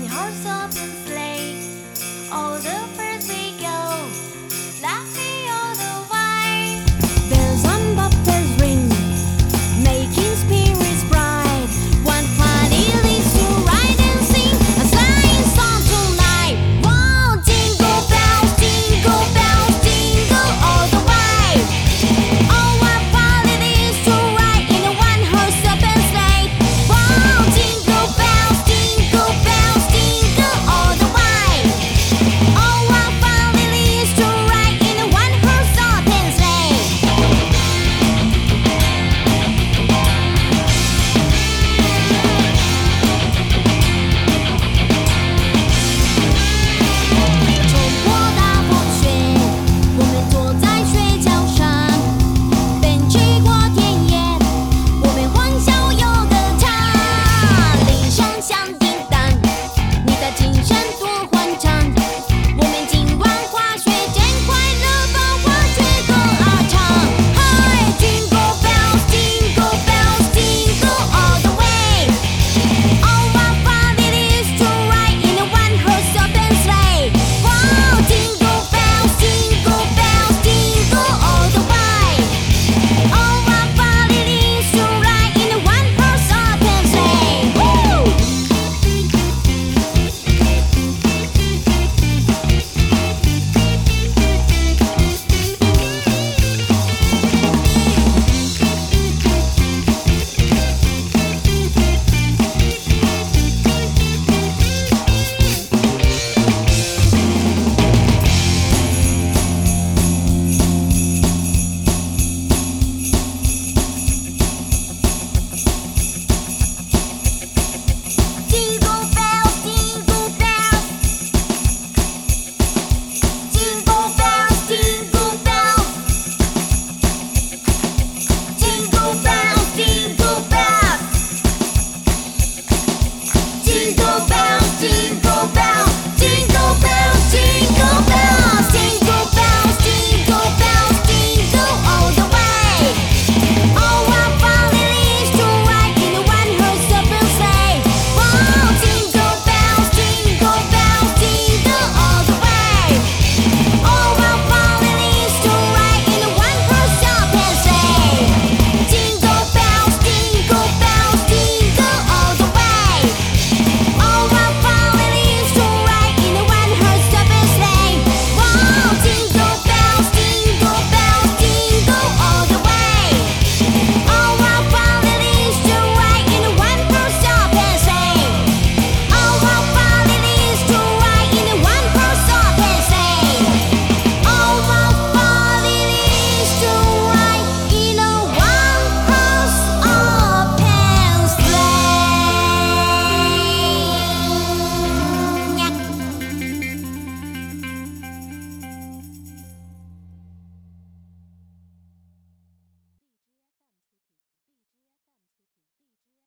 horse open sleigh. All the